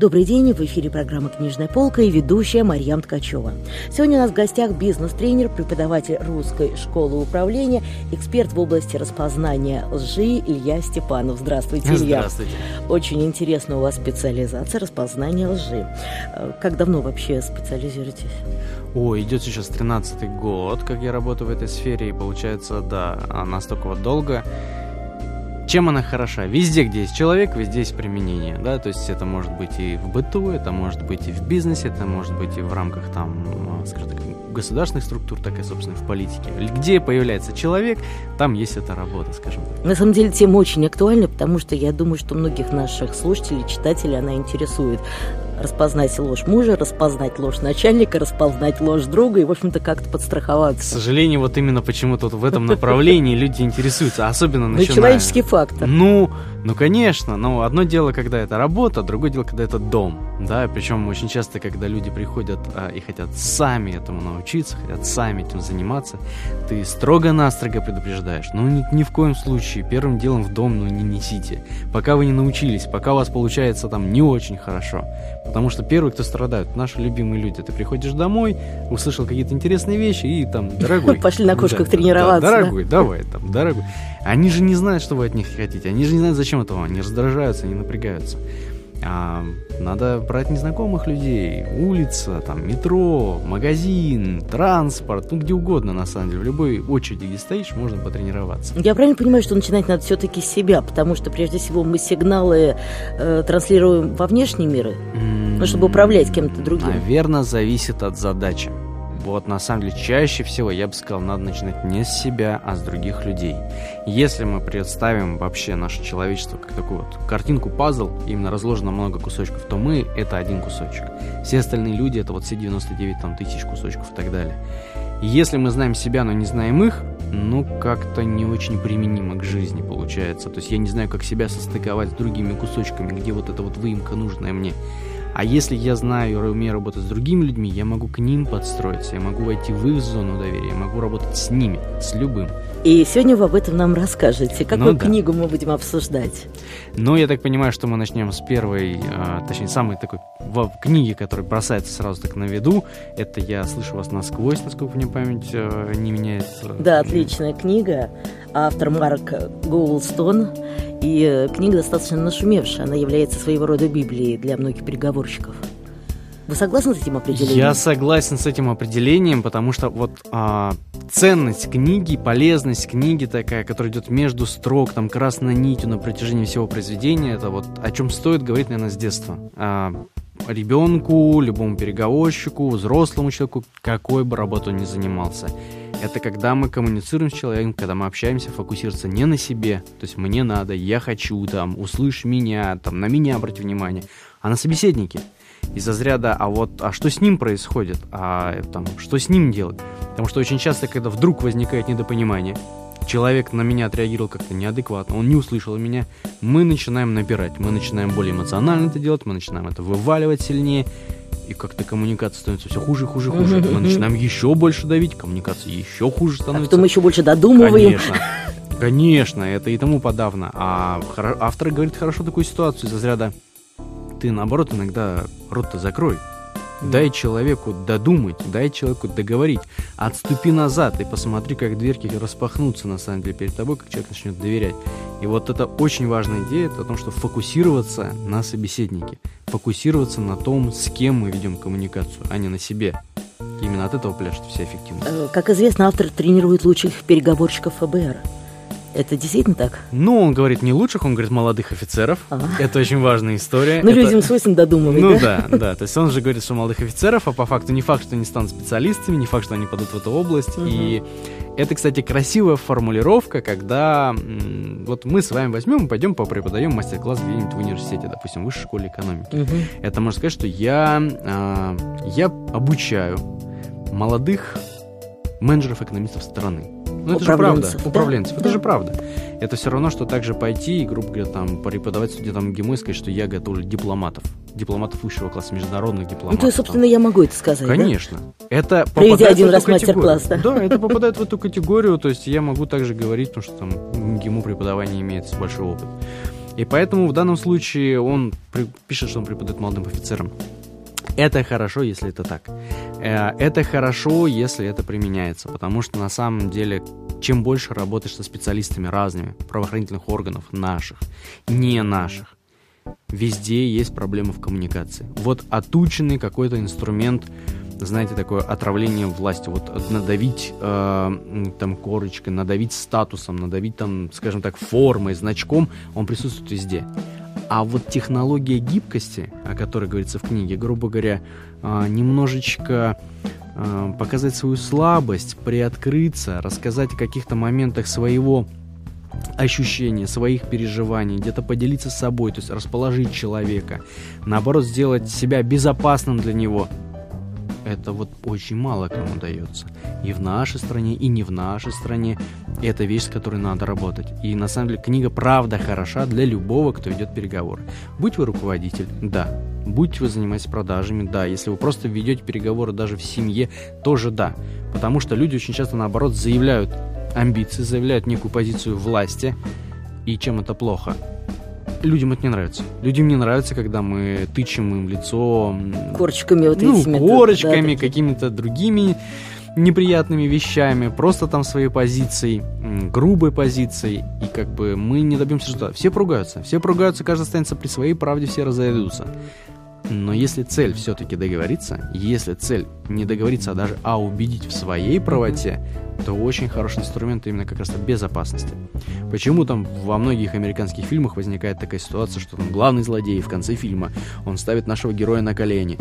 Добрый день, в эфире программа «Книжная полка» и ведущая Марьям Ткачева. Сегодня у нас в гостях бизнес-тренер, преподаватель Русской школы управления, эксперт в области распознания лжи Илья Степанов. Здравствуйте, Илья. Здравствуйте. Очень интересна у вас специализация распознания лжи. Э, как давно вообще специализируетесь? О, идет сейчас 13-й год, как я работаю в этой сфере, и получается, да, настолько вот долго. Чем она хороша? Везде, где есть человек, везде есть применение, да, то есть это может быть и в быту, это может быть и в бизнесе, это может быть и в рамках там, а, скажем так, государственных структур, так и, собственно, в политике. Где появляется человек, там есть эта работа, скажем так. На самом деле тема очень актуальна, потому что я думаю, что многих наших слушателей, читателей она интересует распознать ложь мужа, распознать ложь начальника, распознать ложь друга и, в общем-то, как-то подстраховаться. К сожалению, вот именно почему-то вот в этом направлении люди интересуются, особенно начиная... Ну, человеческий фактор. Ну, ну, конечно, но одно дело, когда это работа, другое дело, когда это дом, да, причем очень часто, когда люди приходят а, и хотят сами этому научиться, хотят сами этим заниматься, ты строго-настрого предупреждаешь, ну, ни, ни в коем случае, первым делом в дом, ну, не несите, пока вы не научились, пока у вас получается там не очень хорошо, потому что первые, кто страдают, наши любимые люди, ты приходишь домой, услышал какие-то интересные вещи и там, дорогой... Пошли на кошках тренироваться. Дорогой, давай там, дорогой. Они же не знают, что вы от них хотите, они же не знают, зачем зачем этого? Они раздражаются, они напрягаются. А, надо брать незнакомых людей, улица, там, метро, магазин, транспорт, ну где угодно, на самом деле. В любой очереди, где стоишь, можно потренироваться. Я правильно понимаю, что начинать надо все-таки с себя, потому что прежде всего мы сигналы э, транслируем во внешний мир, mm-hmm. ну, чтобы управлять кем-то другим. Наверное, зависит от задачи. Вот на самом деле чаще всего, я бы сказал, надо начинать не с себя, а с других людей. Если мы представим вообще наше человечество как такую вот картинку пазл, именно разложено много кусочков, то мы это один кусочек. Все остальные люди это вот все 99 там, тысяч кусочков и так далее. Если мы знаем себя, но не знаем их, ну как-то не очень применимо к жизни получается. То есть я не знаю, как себя состыковать с другими кусочками, где вот эта вот выемка нужная мне. А если я знаю и умею работать с другими людьми, я могу к ним подстроиться, я могу войти в их зону доверия, я могу работать с ними, с любым. И сегодня вы об этом нам расскажете. Какую ну, да. книгу мы будем обсуждать? Ну, я так понимаю, что мы начнем с первой, а, точнее, самой такой в книги, которая бросается сразу так на виду. Это «Я слышу вас насквозь», насколько мне память а, не меняет. Да, отличная книга. Автор Марк Гоулстон. И э, книга достаточно нашумевшая. Она является своего рода Библией для многих переговорщиков. Вы согласны с этим определением? Я согласен с этим определением, потому что вот а, ценность книги, полезность книги такая, которая идет между строк, там красной нитью на протяжении всего произведения, это вот о чем стоит говорить, наверное, с детства. А, ребенку, любому переговорщику, взрослому человеку, какой бы работу ни занимался. Это когда мы коммуницируем с человеком, когда мы общаемся, фокусироваться не на себе, то есть мне надо, я хочу, там, услышь меня, там, на меня обрати внимание, а на собеседнике из разряда, а вот, а что с ним происходит, а там, что с ним делать? Потому что очень часто, когда вдруг возникает недопонимание, человек на меня отреагировал как-то неадекватно, он не услышал меня, мы начинаем напирать, мы начинаем более эмоционально это делать, мы начинаем это вываливать сильнее, и как-то коммуникация становится все хуже, хуже, хуже. Мы начинаем еще больше давить, коммуникация еще хуже становится. А потом еще больше додумываем. Конечно. Конечно, это и тому подавно. А автор говорит хорошо такую ситуацию из разряда ты, наоборот, иногда рот-то закрой. Дай человеку додумать, дай человеку договорить. Отступи назад и посмотри, как дверки распахнутся на самом деле перед тобой, как человек начнет доверять. И вот это очень важная идея, это о том, что фокусироваться на собеседнике, фокусироваться на том, с кем мы ведем коммуникацию, а не на себе. Именно от этого пляшет вся эффективность. Э, как известно, автор тренирует лучших переговорщиков ФБР. Это действительно так? Ну, он говорит не лучших, он говорит молодых офицеров. Ага. Это очень важная история. Ну, это... людям свойственно додумывать, Ну, да? да, да. То есть он же говорит, что молодых офицеров, а по факту не факт, что они станут специалистами, не факт, что они пойдут в эту область. Угу. И это, кстати, красивая формулировка, когда вот мы с вами возьмем и пойдем преподаем мастер-класс где-нибудь в университете, допустим, в высшей школе экономики. Угу. Это можно сказать, что я, э, я обучаю молодых менеджеров экономистов страны. Ну, это же правда. Управленцев. Да? Это же правда. Это все равно, что также пойти и, грубо говоря, там, преподавать где там ГИМО и сказать, что я готовлю дипломатов. Дипломатов высшего класса, международных дипломатов. Ну, то есть, собственно, там. я могу это сказать, Конечно. Да? Это Проведя один раз мастер-класс, да? Да, это попадает в эту категорию, то есть я могу также говорить, потому что там ГИМО преподавание имеет большой опыт. И поэтому в данном случае он пишет, что он преподает молодым офицерам. Это хорошо, если это так. Э, это хорошо, если это применяется, потому что на самом деле, чем больше работаешь со специалистами разными, правоохранительных органов, наших, не наших, везде есть проблемы в коммуникации. Вот отученный какой-то инструмент, знаете, такое отравление властью, вот надавить э, там корочкой, надавить статусом, надавить там, скажем так, формой, значком, он присутствует везде. А вот технология гибкости, о которой говорится в книге, грубо говоря, немножечко а, показать свою слабость, приоткрыться, рассказать о каких-то моментах своего ощущения, своих переживаний, где-то поделиться с собой, то есть расположить человека, наоборот, сделать себя безопасным для него – это вот очень мало кому дается. И в нашей стране, и не в нашей стране. И это вещь, с которой надо работать. И на самом деле книга правда хороша для любого, кто ведет переговоры. Будь вы руководитель, да. Будь вы занимаетесь продажами, да. Если вы просто ведете переговоры даже в семье, тоже да. Потому что люди очень часто, наоборот, заявляют амбиции, заявляют некую позицию власти. И чем это плохо? Людям это не нравится. Людям не нравится, когда мы тычем им лицо... Корочками вот ну, этими. корочками, да, какими-то другими неприятными вещами, просто там своей позицией, грубой позицией, и как бы мы не добьемся что Все поругаются, все поругаются, каждый останется при своей правде, все разойдутся. Но если цель все-таки договориться, если цель не договориться, а даже а убедить в своей правоте, то очень хороший инструмент именно как раз безопасности. Почему там во многих американских фильмах возникает такая ситуация, что там главный злодей в конце фильма, он ставит нашего героя на колени,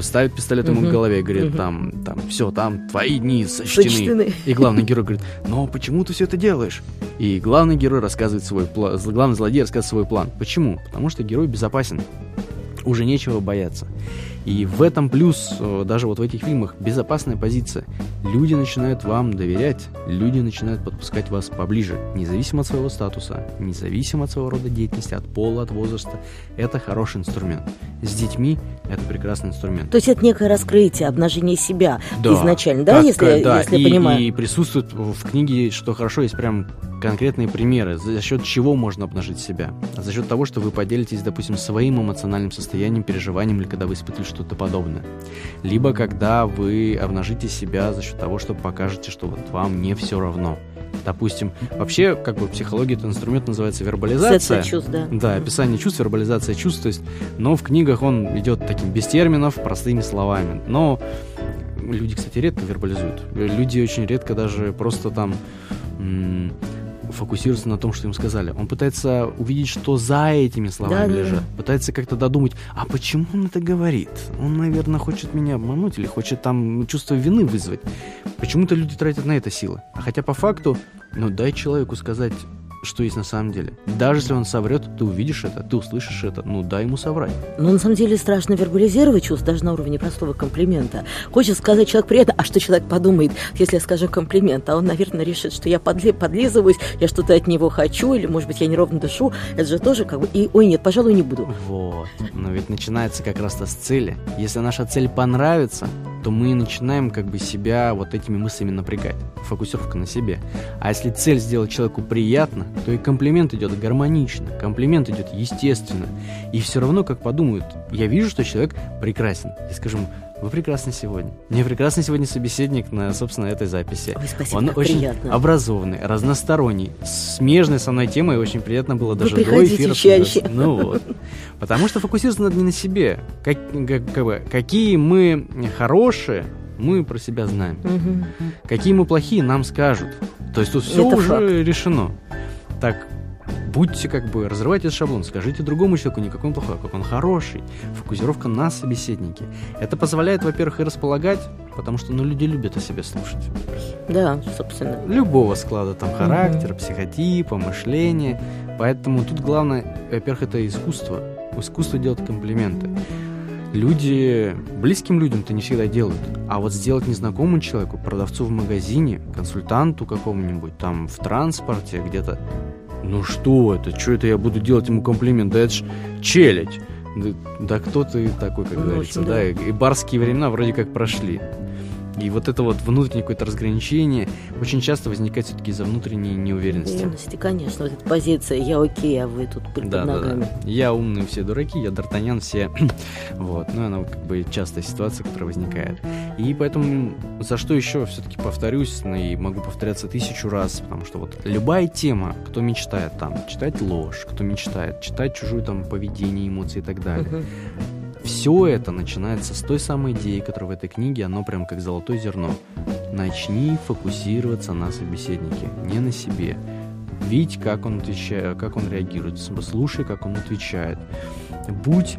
ставит пистолет ему uh-huh. в голове и говорит, uh-huh. там, там, все, там твои дни сочтены. сочтены. И главный герой говорит, но почему ты все это делаешь? И главный герой рассказывает свой план, главный злодей рассказывает свой план. Почему? Потому что герой безопасен уже нечего бояться. И в этом плюс, э, даже вот в этих фильмах, безопасная позиция. Люди начинают вам доверять, люди начинают подпускать вас поближе, независимо от своего статуса, независимо от своего рода деятельности, от пола, от возраста. Это хороший инструмент. С детьми это прекрасный инструмент. То есть это некое раскрытие, обнажение себя да, изначально, да, как, если, да, если и, я понимаю? И присутствует в книге, что хорошо, есть прям конкретные примеры, за счет чего можно обнажить себя. За счет того, что вы поделитесь, допустим, своим эмоциональным состоянием, переживанием, или когда вы испытывали что-то подобное. Либо когда вы обнажите себя за счет того, что покажете, что вот вам не все равно. Допустим, вообще, как бы психология это инструмент называется вербализация. чувств, да. Да, описание чувств, вербализация чувств. То есть, но в книгах он идет таким без терминов, простыми словами. Но люди, кстати, редко вербализуют. Люди очень редко даже просто там фокусируется на том, что им сказали. Он пытается увидеть, что за этими словами да, лежат. Да. Пытается как-то додумать, а почему он это говорит? Он, наверное, хочет меня обмануть или хочет там чувство вины вызвать. Почему-то люди тратят на это силы. А хотя по факту, ну дай человеку сказать что есть на самом деле. Даже если он соврет, ты увидишь это, ты услышишь это, ну дай ему соврать. Ну, на самом деле, страшно вербализировать чувств даже на уровне простого комплимента. Хочется сказать человек приятно, а что человек подумает, если я скажу комплимент? А он, наверное, решит, что я подли, подлизываюсь, я что-то от него хочу, или, может быть, я неровно дышу. Это же тоже как бы... И, ой, нет, пожалуй, не буду. Вот. Но ведь начинается как раз-то с цели. Если наша цель понравится, то мы начинаем как бы себя вот этими мыслями напрягать. Фокусировка на себе. А если цель сделать человеку приятно, то и комплимент идет гармонично, комплимент идет естественно. И все равно, как подумают, я вижу, что человек прекрасен. Я скажу ему, вы прекрасны сегодня. Мне прекрасный сегодня собеседник на, собственно, этой записи. Ой, спасибо, Он очень приятно. образованный, разносторонний, смежный со мной темой, очень приятно было даже Вы до эфира. чаще. Ну вот. Потому что фокусируется надо не на себе. Как, как, как бы, какие мы хорошие, мы про себя знаем. Угу. Какие мы плохие, нам скажут. То есть тут все Это уже факт. решено. Так, будьте как бы, разрывайте этот шаблон, скажите другому человеку, не какой он плохой, а как он хороший. Фокусировка на собеседнике. Это позволяет, во-первых, и располагать, потому что, ну, люди любят о себе слушать. Да, собственно. Любого склада там характера, mm-hmm. психотипа, мышления. Поэтому тут главное, во-первых, это искусство. Искусство делать комплименты. Люди близким людям-то не всегда делают. А вот сделать незнакомому человеку, продавцу в магазине, консультанту какому-нибудь, там в транспорте где-то, ну что это, что это я буду делать ему комплимент, да это ж челядь. Да, да кто ты такой, как Ну, в говорится, да. и, и барские времена вроде как прошли. И вот это вот внутреннее какое-то разграничение очень часто возникает все-таки из-за внутренней неуверенности. Уверенности, конечно. Вот эта позиция «я окей, а вы тут под Да, да, ногами». да. Я умный, все дураки, я Д'Артаньян, все... вот, ну, она как бы частая ситуация, которая возникает. И поэтому за что еще все-таки повторюсь, ну, и могу повторяться тысячу раз, потому что вот любая тема, кто мечтает там читать ложь, кто мечтает читать чужую там поведение, эмоции и так далее. Все это начинается с той самой идеи, которая в этой книге, оно прям как золотое зерно. Начни фокусироваться на собеседнике, не на себе. Видь, как он отвечает, как он реагирует, слушай, как он отвечает. Будь,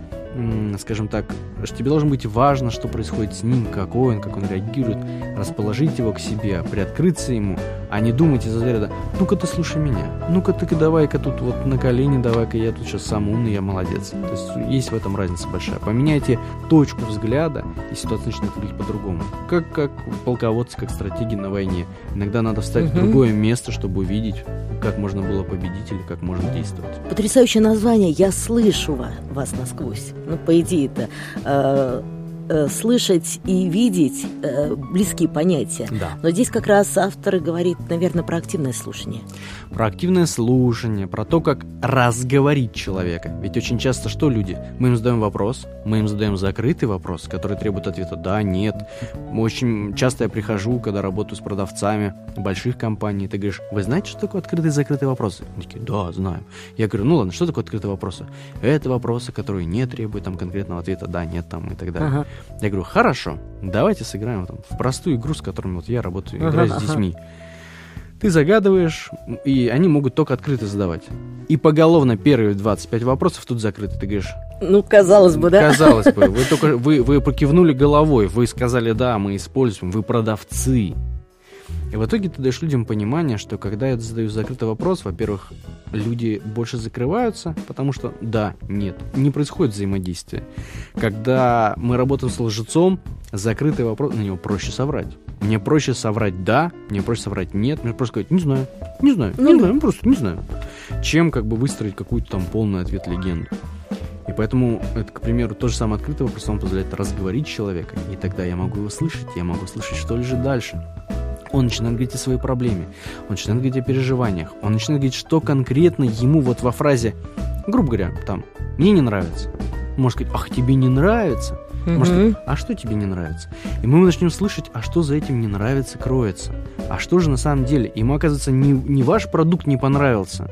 скажем так, что тебе должно быть важно, что происходит с ним, какой он, как он реагирует, расположить его к себе, приоткрыться ему, а не думать из-за ряда, ну-ка ты слушай меня, ну-ка ты давай-ка тут вот на колени, давай-ка я тут сейчас сам умный, я молодец. То есть есть в этом разница большая. Поменяйте точку взгляда, и ситуация начинает выглядеть по-другому. Как, как полководцы, как стратеги на войне. Иногда надо встать в Мгм. другое место, чтобы увидеть, как можно было победить или как можно действовать. Потрясающее название «Я слышу ва- вас насквозь». Ну, по идее, это э, э, слышать и видеть э, близкие понятия. Да. Но здесь как раз автор говорит, наверное, про активное слушание. Про активное слушание, про то, как разговорить человека. Ведь очень часто что люди? Мы им задаем вопрос, мы им задаем закрытый вопрос, который требует ответа «да», «нет». Очень часто я прихожу, когда работаю с продавцами больших компаний, ты говоришь, вы знаете, что такое открытые и закрытые вопросы? Они такие, да, знаем. Я говорю, ну ладно, что такое открытые вопросы? Это вопросы, которые не требуют там конкретного ответа «да», «нет» там и так далее. Ага. Я говорю, хорошо, давайте сыграем там, в простую игру, с которыми вот я работаю, Ага, играю с ага. детьми. Ты загадываешь, и они могут только открыто задавать. И поголовно первые 25 вопросов тут закрыты. Ты говоришь, Ну, казалось бы, да? казалось бы, вы только вы, вы покивнули головой, вы сказали, да, мы используем, вы продавцы. И в итоге ты даешь людям понимание, что когда я задаю закрытый вопрос, во-первых, люди больше закрываются, потому что да, нет, не происходит взаимодействия. Когда мы работаем с лжецом, закрытый вопрос, на него проще соврать. Мне проще соврать да, мне проще соврать нет, мне проще сказать не знаю, не знаю, Ну не да. знаю, ну просто не знаю. Чем как бы выстроить какую-то там полный ответ легенду. И поэтому это, к примеру, то же самое открытый вопрос, он позволяет разговорить человека, и тогда я могу его слышать, я могу слышать, что лежит дальше. Он начинает говорить о своей проблеме, он начинает говорить о переживаниях, он начинает говорить, что конкретно ему вот во фразе, грубо говоря, там, мне не нравится. Может сказать, ах, тебе не нравится? Может, Мгм. а что тебе не нравится? И мы начнем слышать, а что за этим не нравится, кроется. А что же на самом деле? Ему, оказывается, не, не ваш продукт не понравился.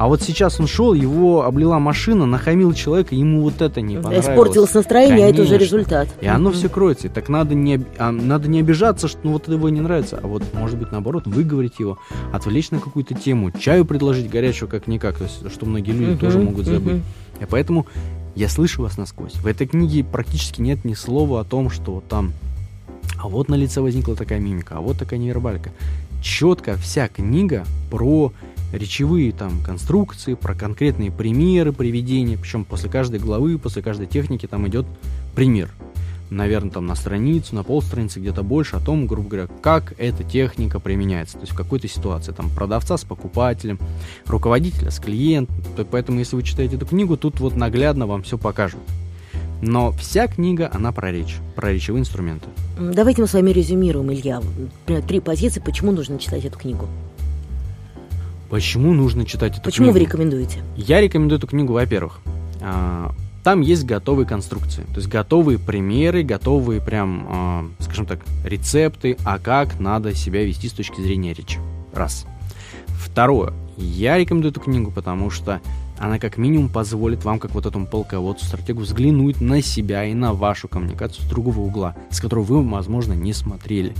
А вот сейчас он шел, его облила машина, нахамил человека, ему вот это не понравилось. Испортилось настроение, а это уже Конечно. результат. И оно все кроется. Так надо не, а, надо не обижаться, что ну, вот его не нравится, а вот, может быть, наоборот, выговорить его, отвлечь на какую-то тему, чаю предложить горячего как-никак, то есть, что многие люди Мгм, тоже могут забыть. мгм. И поэтому я слышу вас насквозь. В этой книге практически нет ни слова о том, что там а вот на лице возникла такая мимика, а вот такая невербалька. Четко вся книга про речевые там конструкции, про конкретные примеры приведения, причем после каждой главы, после каждой техники там идет пример. Наверное, там на страницу, на полстраницы, где-то больше о том, грубо говоря, как эта техника применяется. То есть в какой-то ситуации, там, продавца с покупателем, руководителя с клиентом. То- Поэтому, если вы читаете эту книгу, тут вот наглядно вам все покажут. Но вся книга, она про речь, про речевые инструменты. Давайте мы с вами резюмируем, Илья. Три позиции, почему нужно читать эту книгу. Почему нужно читать эту Почему книгу? вы рекомендуете? Я рекомендую эту книгу, во-первых, а, там есть готовые конструкции, то есть готовые примеры, готовые прям, а, скажем так, рецепты, а как надо себя вести с точки зрения речи. Раз. Второе. Я рекомендую эту книгу, потому что она как минимум позволит вам, как вот этому полководцу, стратегу, взглянуть на себя и на вашу коммуникацию с другого угла, с которого вы, возможно, не смотрели.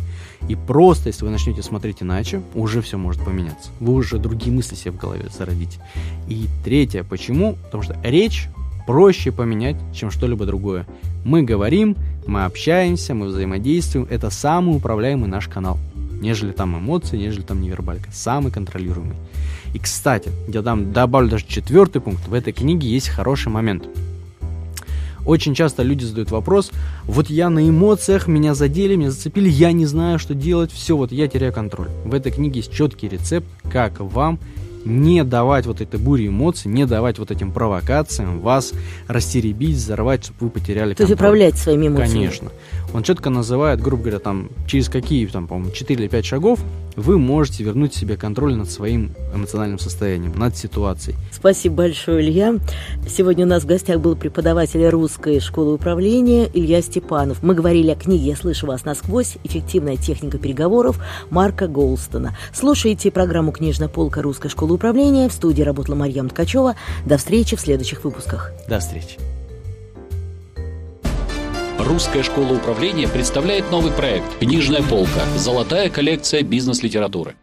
И просто, если вы начнете смотреть иначе, уже все может поменяться. Вы уже другие мысли себе в голове зародите. И третье, почему? Потому что речь проще поменять, чем что-либо другое. Мы говорим, мы общаемся, мы взаимодействуем. Это самый управляемый наш канал. Нежели там эмоции, нежели там невербалька. Самый контролируемый. И, кстати, я там добавлю даже четвертый пункт. В этой книге есть хороший момент. Очень часто люди задают вопрос, вот я на эмоциях, меня задели, меня зацепили, я не знаю, что делать, все, вот я теряю контроль. В этой книге есть четкий рецепт, как вам не давать вот этой буре эмоций, не давать вот этим провокациям вас растеребить, взорвать, чтобы вы потеряли То есть управлять своими эмоциями. Конечно. Он четко называет, грубо говоря, там, через какие, там, по-моему, 4 или 5 шагов вы можете вернуть себе контроль над своим эмоциональным состоянием, над ситуацией. Спасибо большое, Илья. Сегодня у нас в гостях был преподаватель русской школы управления Илья Степанов. Мы говорили о книге «Я слышу вас насквозь. Эффективная техника переговоров» Марка Голстона. Слушайте программу «Книжная полка русской школы управления». В студии работала Марьям Ткачева. До встречи в следующих выпусках. До встречи. Русская школа управления представляет новый проект «Книжная полка. Золотая коллекция бизнес-литературы».